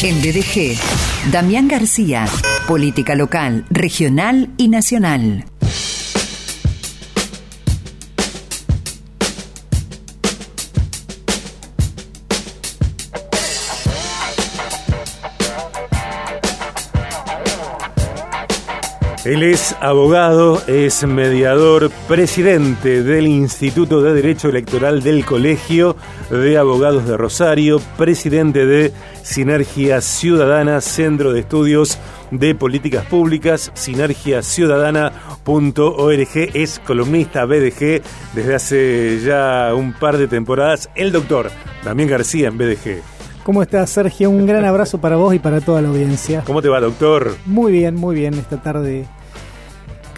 En BDG, Damián García, política local, regional y nacional. Él es abogado, es mediador, presidente del Instituto de Derecho Electoral del Colegio de Abogados de Rosario, presidente de Sinergia Ciudadana, Centro de Estudios de Políticas Públicas, sinergiaciudadana.org, es columnista BDG desde hace ya un par de temporadas, el doctor Damián García en BDG. ¿Cómo estás, Sergio? Un gran abrazo para vos y para toda la audiencia. ¿Cómo te va, doctor? Muy bien, muy bien esta tarde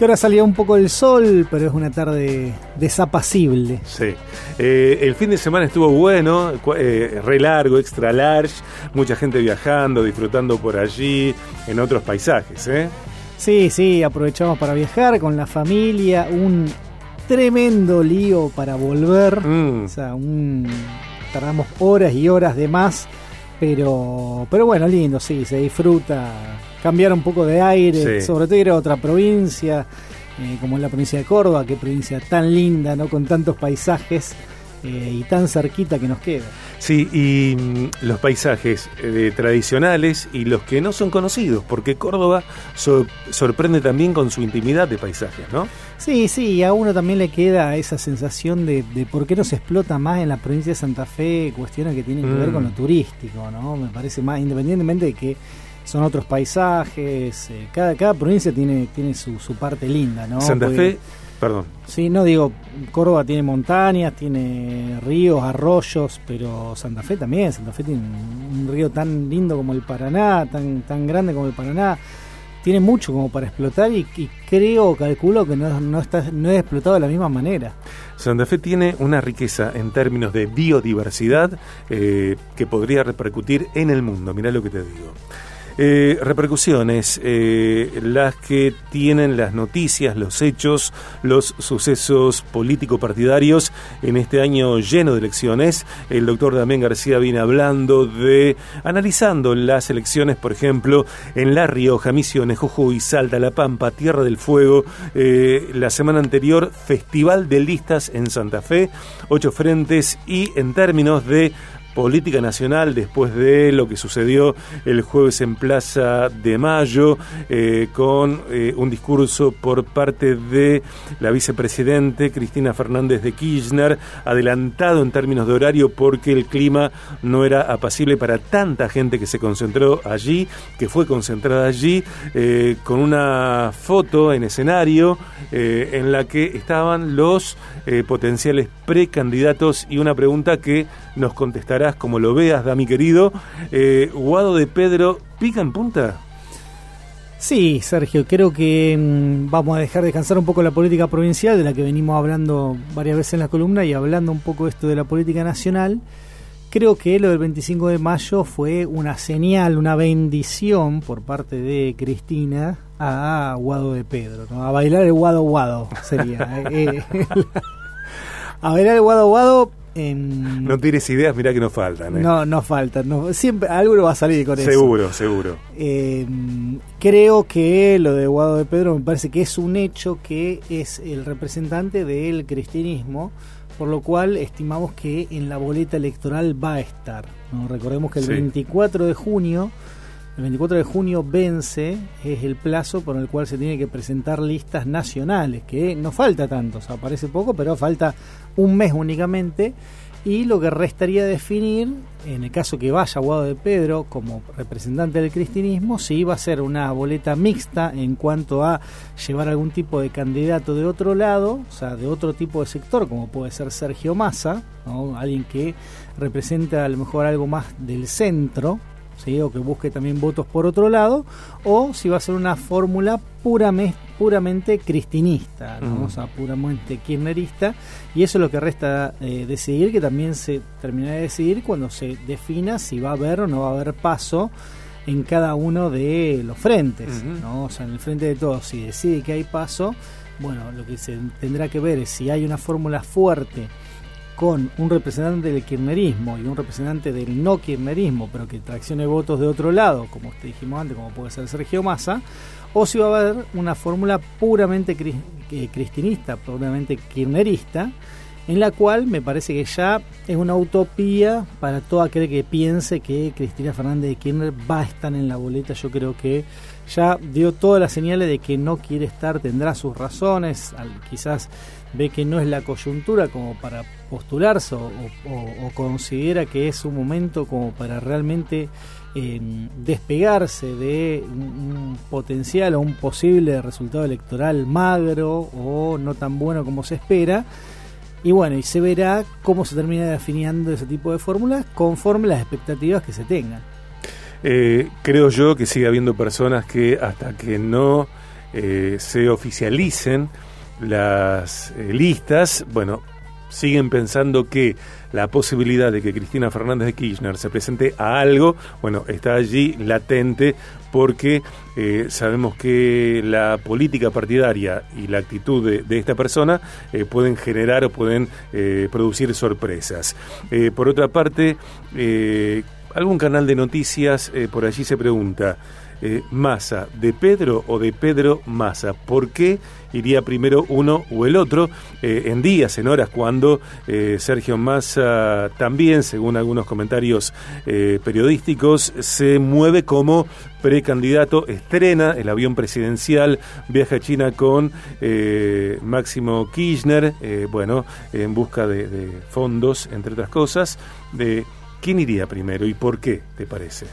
que ahora salió un poco el sol, pero es una tarde desapacible. Sí. Eh, el fin de semana estuvo bueno, eh, re largo, extra large, mucha gente viajando, disfrutando por allí, en otros paisajes, ¿eh? Sí, sí, aprovechamos para viajar con la familia, un tremendo lío para volver, mm. o sea, un, tardamos horas y horas de más, pero, pero bueno, lindo, sí, se disfruta cambiar un poco de aire, sobre todo ir a otra provincia, eh, como es la provincia de Córdoba, qué provincia tan linda, ¿no? Con tantos paisajes eh, y tan cerquita que nos queda. Sí, y mm, los paisajes eh, tradicionales y los que no son conocidos, porque Córdoba sorprende también con su intimidad de paisajes, ¿no? Sí, sí, y a uno también le queda esa sensación de, por qué no se explota más en la provincia de Santa Fe cuestiones que tienen que ver con lo mm. turístico, ¿no? Me parece más, independientemente de que son otros paisajes, eh, cada, cada provincia tiene, tiene su, su parte linda, ¿no? Santa Fe, perdón. Sí, no digo, Córdoba tiene montañas, tiene ríos, arroyos, pero Santa Fe también, Santa Fe tiene un, río tan lindo como el Paraná, tan, tan grande como el Paraná, tiene mucho como para explotar y, creo, calculo que no, no, está, no es explotado de la misma manera. Santa Fe tiene una riqueza en términos de biodiversidad eh, que podría repercutir en el mundo, mirá lo que te digo. Eh, repercusiones, eh, las que tienen las noticias, los hechos, los sucesos político-partidarios en este año lleno de elecciones. El doctor Damián García viene hablando de, analizando las elecciones, por ejemplo, en La Rioja, Misiones, Jujuy, Salta, La Pampa, Tierra del Fuego. Eh, la semana anterior, Festival de Listas en Santa Fe, ocho frentes y en términos de política nacional después de lo que sucedió el jueves en Plaza de Mayo eh, con eh, un discurso por parte de la vicepresidente Cristina Fernández de Kirchner adelantado en términos de horario porque el clima no era apacible para tanta gente que se concentró allí, que fue concentrada allí, eh, con una foto en escenario en la que estaban los potenciales precandidatos y una pregunta que nos contestará como lo veas, da mi querido. Eh, Guado de Pedro, ¿pica en punta? Sí, Sergio, creo que mm, vamos a dejar descansar un poco la política provincial, de la que venimos hablando varias veces en la columna, y hablando un poco esto de la política nacional. Creo que lo del 25 de mayo fue una señal, una bendición por parte de Cristina a Guado de Pedro, a bailar el Guado Guado sería. Eh, eh, a bailar el Guado Guado no tienes ideas, mira que no faltan. ¿eh? No, no faltan. No, siempre algo va a salir con eso. Seguro, seguro. Em, creo que lo de Guado de Pedro me parece que es un hecho que es el representante del cristianismo, por lo cual estimamos que en la boleta electoral va a estar. ¿no? Recordemos que el 24 de junio el 24 de junio vence, es el plazo por el cual se tiene que presentar listas nacionales, que no falta tanto, o sea, parece poco, pero falta un mes únicamente. Y lo que restaría definir, en el caso que vaya Guado de Pedro como representante del cristianismo, si va a ser una boleta mixta en cuanto a llevar algún tipo de candidato de otro lado, o sea, de otro tipo de sector, como puede ser Sergio Massa, alguien que representa a lo mejor algo más del centro, o que busque también votos por otro lado, o si va a ser una fórmula puramente, puramente cristinista, ¿no? o puramente kirchnerista, y eso es lo que resta eh, decidir, que también se terminará de decidir cuando se defina si va a haber o no va a haber paso en cada uno de los frentes, ¿no? o sea, en el frente de todos, si decide que hay paso, bueno, lo que se tendrá que ver es si hay una fórmula fuerte con un representante del kirchnerismo y un representante del no kirchnerismo, pero que traccione votos de otro lado, como te dijimos antes, como puede ser Sergio Massa, o si va a haber una fórmula puramente cristinista, puramente kirchnerista, en la cual me parece que ya es una utopía para todo aquel que piense que Cristina Fernández de Kirchner va a estar en la boleta. Yo creo que ya dio todas las señales de que no quiere estar, tendrá sus razones, quizás ve que no es la coyuntura como para postularse o, considera que es un momento como para realmente em, despegarse de un, potencial o un posible resultado electoral magro o no tan bueno como se espera. Y bueno, y se verá cómo se termina definiendo ese tipo de fórmulas conforme las expectativas que se tengan. Eh, creo yo que sigue habiendo personas que hasta que no eh, se oficialicen las eh, listas, bueno, siguen pensando que la posibilidad de que Cristina Fernández de Kirchner se presente a algo, bueno, está allí latente porque sabemos que la política partidaria y la actitud de, esta persona pueden generar o pueden producir sorpresas. por otra parte, algún canal de noticias por allí se pregunta, eh, Massa, ¿de Pedro o de Pedro Massa? ¿Por qué iría primero uno o el otro? Eh, en días, en horas, cuando eh, Sergio Massa también, según algunos comentarios periodísticos, se mueve como precandidato, estrena el avión presidencial, viaja a China con Máximo Kirchner, bueno, en busca de, de fondos, entre otras cosas. De, ¿Quién iría primero y por qué, te parece?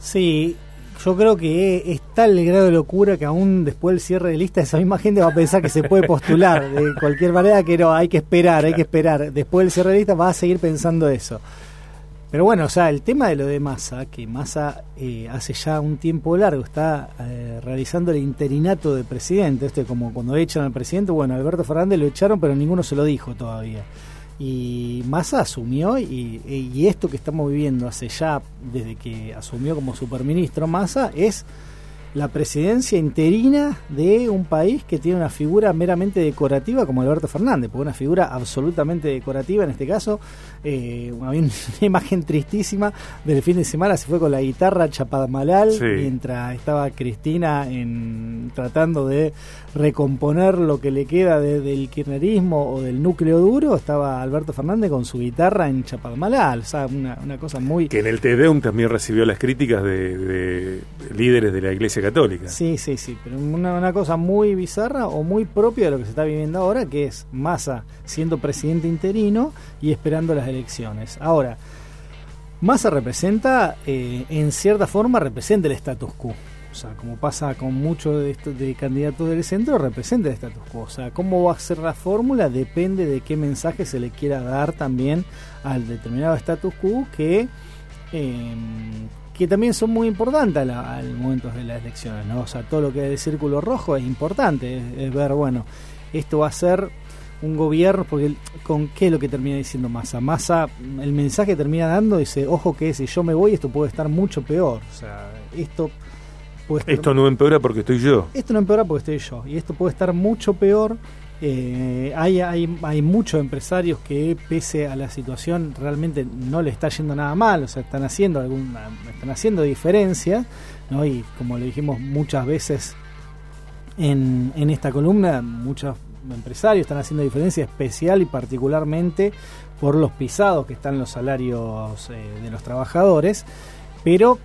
Sí, yo creo que es tal el grado de locura que aún después del cierre de lista esa misma gente va a pensar que se puede postular de cualquier manera que no, hay que esperar, hay que esperar. Después del cierre de lista va a seguir pensando eso. Pero bueno, o sea, el tema de lo de Massa, que Massa eh, hace ya un tiempo largo está eh, realizando el interinato de presidente, esto es como cuando echan al presidente, bueno, Alberto Fernández lo echaron, pero ninguno se lo dijo todavía. Y Massa asumió y, esto que estamos viviendo hace ya, desde que asumió como superministro Massa, es la presidencia interina de un país que tiene una figura meramente decorativa como Alberto Fernández, porque una figura absolutamente decorativa en este caso, eh, había una imagen tristísima del fin de semana, se fue con la guitarra Chapadmalal, mientras estaba Cristina en, tratando de recomponer lo que le queda del kirchnerismo o del núcleo duro, estaba Alberto Fernández con su guitarra en Chapadmalal, o sea, una, una cosa muy... Que en el TEDEUM también recibió las críticas de, de líderes de la Iglesia Católica. Sí, sí, sí, pero una, cosa muy bizarra o muy propia de lo que se está viviendo ahora, que es Massa siendo presidente interino y esperando las elecciones. Ahora, Massa representa, eh, en cierta forma, representa el status quo. O sea, como pasa con muchos de, estos, de candidatos del centro, representa el status quo. O sea, cómo va a ser la fórmula depende de qué mensaje se le quiera dar también al determinado status quo que eh, que también son muy importantes al, momento de las elecciones, ¿no? O sea, todo lo que es el círculo rojo es importante, es, ver, bueno, esto va a ser un gobierno, porque con qué es lo que termina diciendo Massa. Massa, el mensaje termina dando, dice, ojo que si yo me voy esto puede estar mucho peor. O sea, esto puede Esto no empeora porque estoy yo. Esto no empeora porque estoy yo. Y esto puede estar mucho peor eh, hay, hay, muchos empresarios que pese a la situación realmente no le está yendo nada mal, o sea, están haciendo están haciendo diferencias, ¿no? Y como le dijimos muchas veces en, en esta columna, muchos empresarios están haciendo diferencia especial y particularmente por los pisados que están los salarios eh, de los trabajadores, pero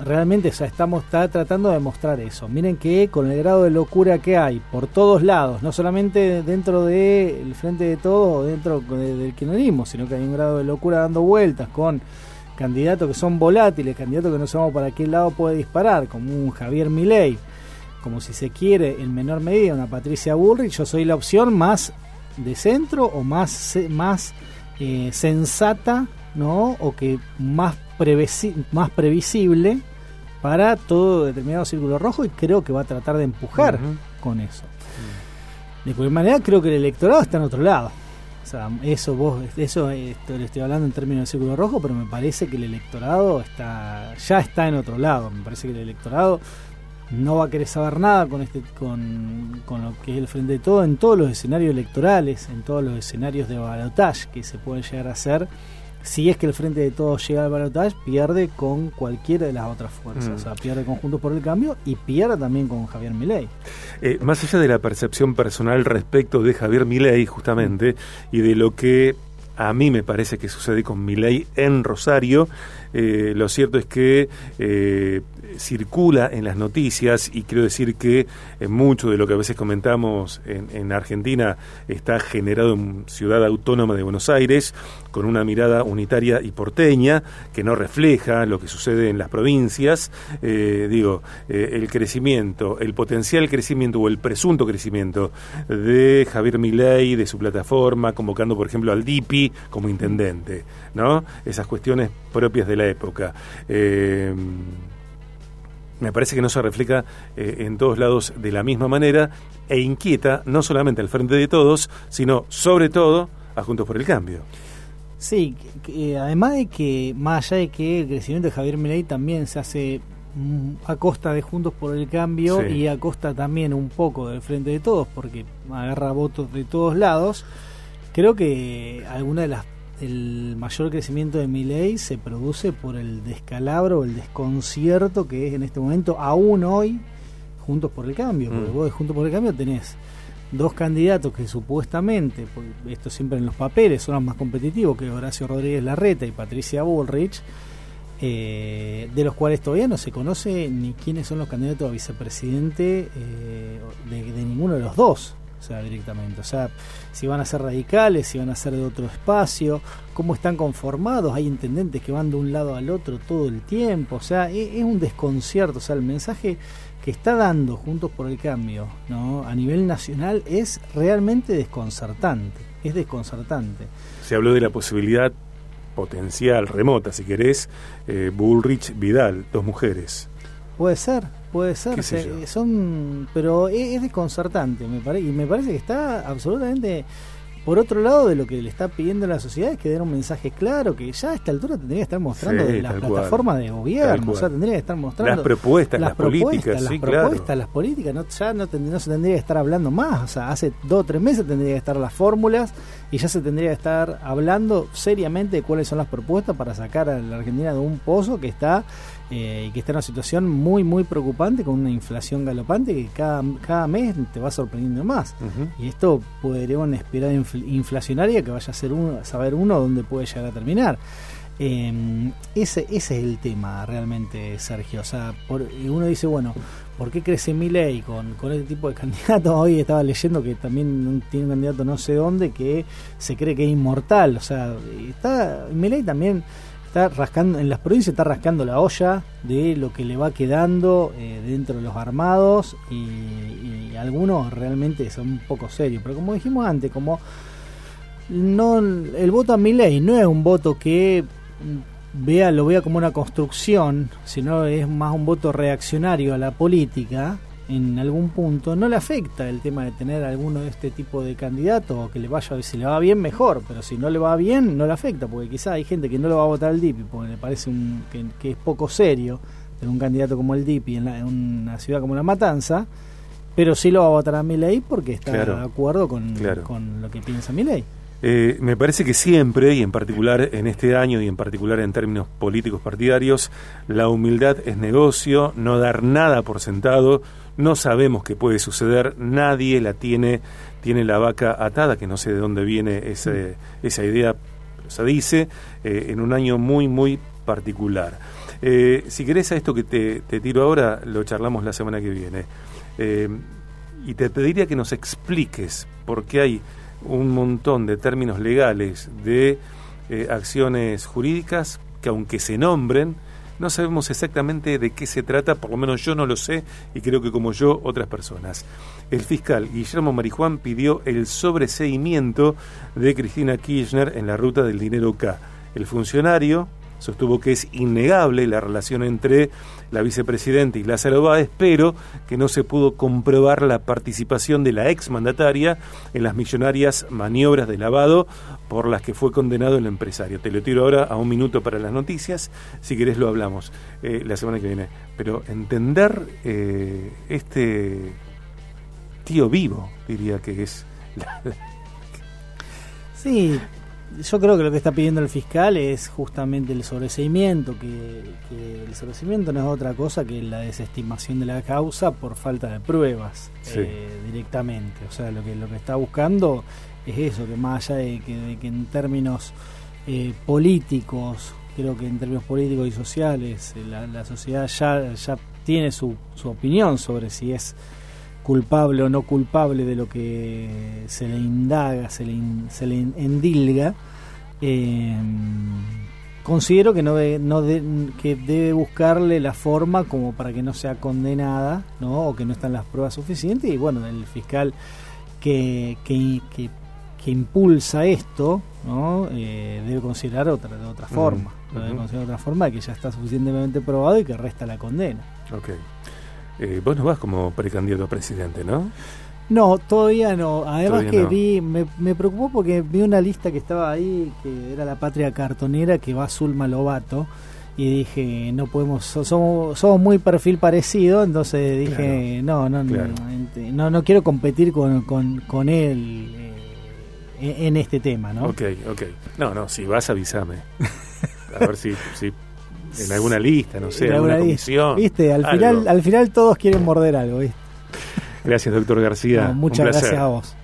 realmente o estamos está tratando de mostrar eso. Miren que con el grado de locura que hay por todos lados, no solamente dentro del frente de todo dentro del kirchnerismo, sino que hay un grado de locura dando vueltas con candidatos que son volátiles, candidatos que no sabemos para qué lado puede disparar, como un Javier Milei, como si se quiere en menor medida una Patricia Bullrich, yo soy la opción más de centro o más, más eh, sensata, ¿no? O que más más previsible para todo determinado círculo rojo y creo que va a tratar de empujar con eso. De cualquier manera, creo que el electorado está en otro lado. O sea, eso vos, eso esto, le estoy hablando en términos de círculo rojo, pero me parece que el electorado está, ya está en otro lado. Me parece que el electorado no va a querer saber nada con este con, con lo que es el frente de todo en todos los escenarios electorales, en todos los escenarios de balotaje que se pueden llegar a hacer. Si es que el frente de todos llega al balotaje, pierde con cualquiera de las otras fuerzas. Mm. O sea, pierde con Juntos por el Cambio y pierde también con Javier Milei. Eh, más allá de la percepción personal respecto de Javier Milei, justamente, y de lo que a mí me parece que sucede con Milei en Rosario, eh, lo cierto es que eh, circula en las noticias y quiero decir que eh, mucho de lo que a veces comentamos en, en, Argentina está generado en Ciudad Autónoma de Buenos Aires con una mirada unitaria y porteña que no refleja lo que sucede en las provincias. Eh, digo, eh, el crecimiento, el potencial crecimiento o el presunto crecimiento de Javier Milei, de su plataforma, convocando por ejemplo al DIPI como intendente, ¿no? Esas cuestiones propias de la época. Eh, me parece que no se refleja eh, en todos lados de la misma manera e inquieta no solamente al frente de todos, sino sobre todo a Juntos por el Cambio. Sí, que, eh, además de que, más allá de que el crecimiento de Javier Milei también se hace mm, a costa de Juntos por el Cambio Sí. y a costa también un poco del Frente de Todos, porque agarra votos de todos lados, creo que alguna de las el mayor crecimiento de Milei se produce por el descalabro, el desconcierto que es en este momento, aún hoy, Juntos por el Cambio, porque Mm. vos de Juntos por el Cambio tenés dos candidatos que supuestamente, esto siempre en los papeles, son los más competitivos, que Horacio Rodríguez Larreta y Patricia Bullrich, eh, de los cuales todavía no se conoce ni quiénes son los candidatos a vicepresidente eh, de, de ninguno de los dos, sea, directamente. O sea, si van a ser radicales, si van a ser de otro espacio, cómo están conformados, hay intendentes que van de un lado al otro todo el tiempo, o sea, es, es un desconcierto, o sea, el mensaje que está dando Juntos por el Cambio ¿no? a nivel nacional es realmente desconcertante, es desconcertante. Se habló de la posibilidad potencial, remota, si querés, eh, Bullrich Vidal, dos mujeres. Puede ser, puede ser, ¿Qué sé se- son, pero es, es desconcertante, me parece, y me parece que está absolutamente por otro lado de lo que le está pidiendo la sociedad es que den un mensaje claro que ya a esta altura tendría que estar mostrando Sí, la tal cual. plataforma de gobierno, o sea, tendría que estar mostrando Las propuestas, las, políticas, propuestas, las sí, propuestas, claro. las políticas, no, ya no, no se tendría que estar hablando más, o sea, hace dos o tres meses tendría que estar las fórmulas y ya se tendría que estar hablando seriamente de cuáles son las propuestas para sacar a la Argentina de un pozo que está eh, y que está en una situación muy, muy preocupante con una inflación galopante que cada, cada mes te va sorprendiendo más. Y esto podría una espiral infl- inflacionaria que vaya a ser uno, saber uno dónde puede llegar a terminar. Eh, ese, ese es el tema realmente, Sergio. O sea, por, y uno dice, bueno, ¿por qué crece Milei con, con este tipo de candidatos? Hoy estaba leyendo que también tiene un candidato no sé dónde que se cree que es inmortal. O sea, está Milei también está rascando, en las provincias está rascando la olla de lo que le va quedando eh, dentro de los armados y, algunos realmente son un poco serios. Pero como dijimos antes, como no el voto a Milei no es un voto que vea lo vea como una construcción, sino es más un voto reaccionario a la política en algún punto, no le afecta el tema de tener alguno de este tipo de candidatos o que le vaya, si le va bien mejor, pero si no le va bien no le afecta, porque quizá hay gente que no lo va a votar al DIPI porque le parece un, que, que es poco serio tener un candidato como el DIPI en, la- en una ciudad como La Matanza, pero sí lo va a votar a Milei porque está Claro. de acuerdo con, Claro. con lo que piensa Milei. Eh, me parece que siempre, y en particular en este año, y en particular en términos políticos partidarios, la humildad es negocio, no dar nada por sentado, no sabemos qué puede suceder, nadie la tiene, tiene la vaca atada, que no sé de dónde viene ese- esa idea, pero se dice, eh, en un año muy, muy particular. Eh, si querés a esto que te, te tiro ahora, lo charlamos la semana que viene. Eh, y te pediría que nos expliques por qué hay un montón de términos legales de eh, acciones jurídicas que aunque se nombren, no sabemos exactamente de qué se trata, por lo menos yo no lo sé y creo que como yo otras personas. El fiscal Guillermo Marijuán pidió el sobreseimiento de Cristina Kirchner en la ruta del dinero K. El funcionario sostuvo que es innegable la relación entre la vicepresidenta y Lázaro Báez, pero que no se pudo comprobar la participación de la exmandataria en las millonarias maniobras de lavado por las que fue condenado el empresario. Te lo tiro ahora a un minuto para las noticias, si querés lo hablamos eh, la semana que viene. Pero entender eh, este tío vivo, diría que es... Sí, yo creo que lo que está pidiendo el fiscal es justamente el sobreseimiento, que, el sobreseimiento no es otra cosa que la desestimación de la causa por falta de pruebas eh, directamente. O sea, lo que, lo que está buscando es eso, que más allá de que, en términos eh, políticos, creo que en términos políticos y sociales, eh, la, sociedad ya, ya tiene su, su opinión sobre si es culpable o no culpable de lo que se le indaga, se le, se le endilga, eh, considero que no, no que debe buscarle la forma como para que no sea condenada, ¿no? o que no están las pruebas suficientes y bueno, el fiscal que, que, que, impulsa esto, ¿no? Eh, debe considerar otra de otra forma, debe considerar otra forma que ya está suficientemente probado y que resta la condena. Okay. Eh, vos no vas como precandidato a presidente, ¿no? No, todavía no. Además que vi, me, me, preocupó porque vi una lista que estaba ahí, que era la patria cartonera, que va Zulma Lobato, y dije, no podemos, somos, somos muy perfil parecido, entonces dije, no, no, no, no, quiero competir con, con, con él eh, en este tema, ¿no? Ok, ok. No, no, si vas avísame. A ver si, si en alguna lista, no sé, en alguna comisión. Viste, al final, al final todos quieren morder algo, ¿viste? Gracias, doctor García. muchas gracias a vos.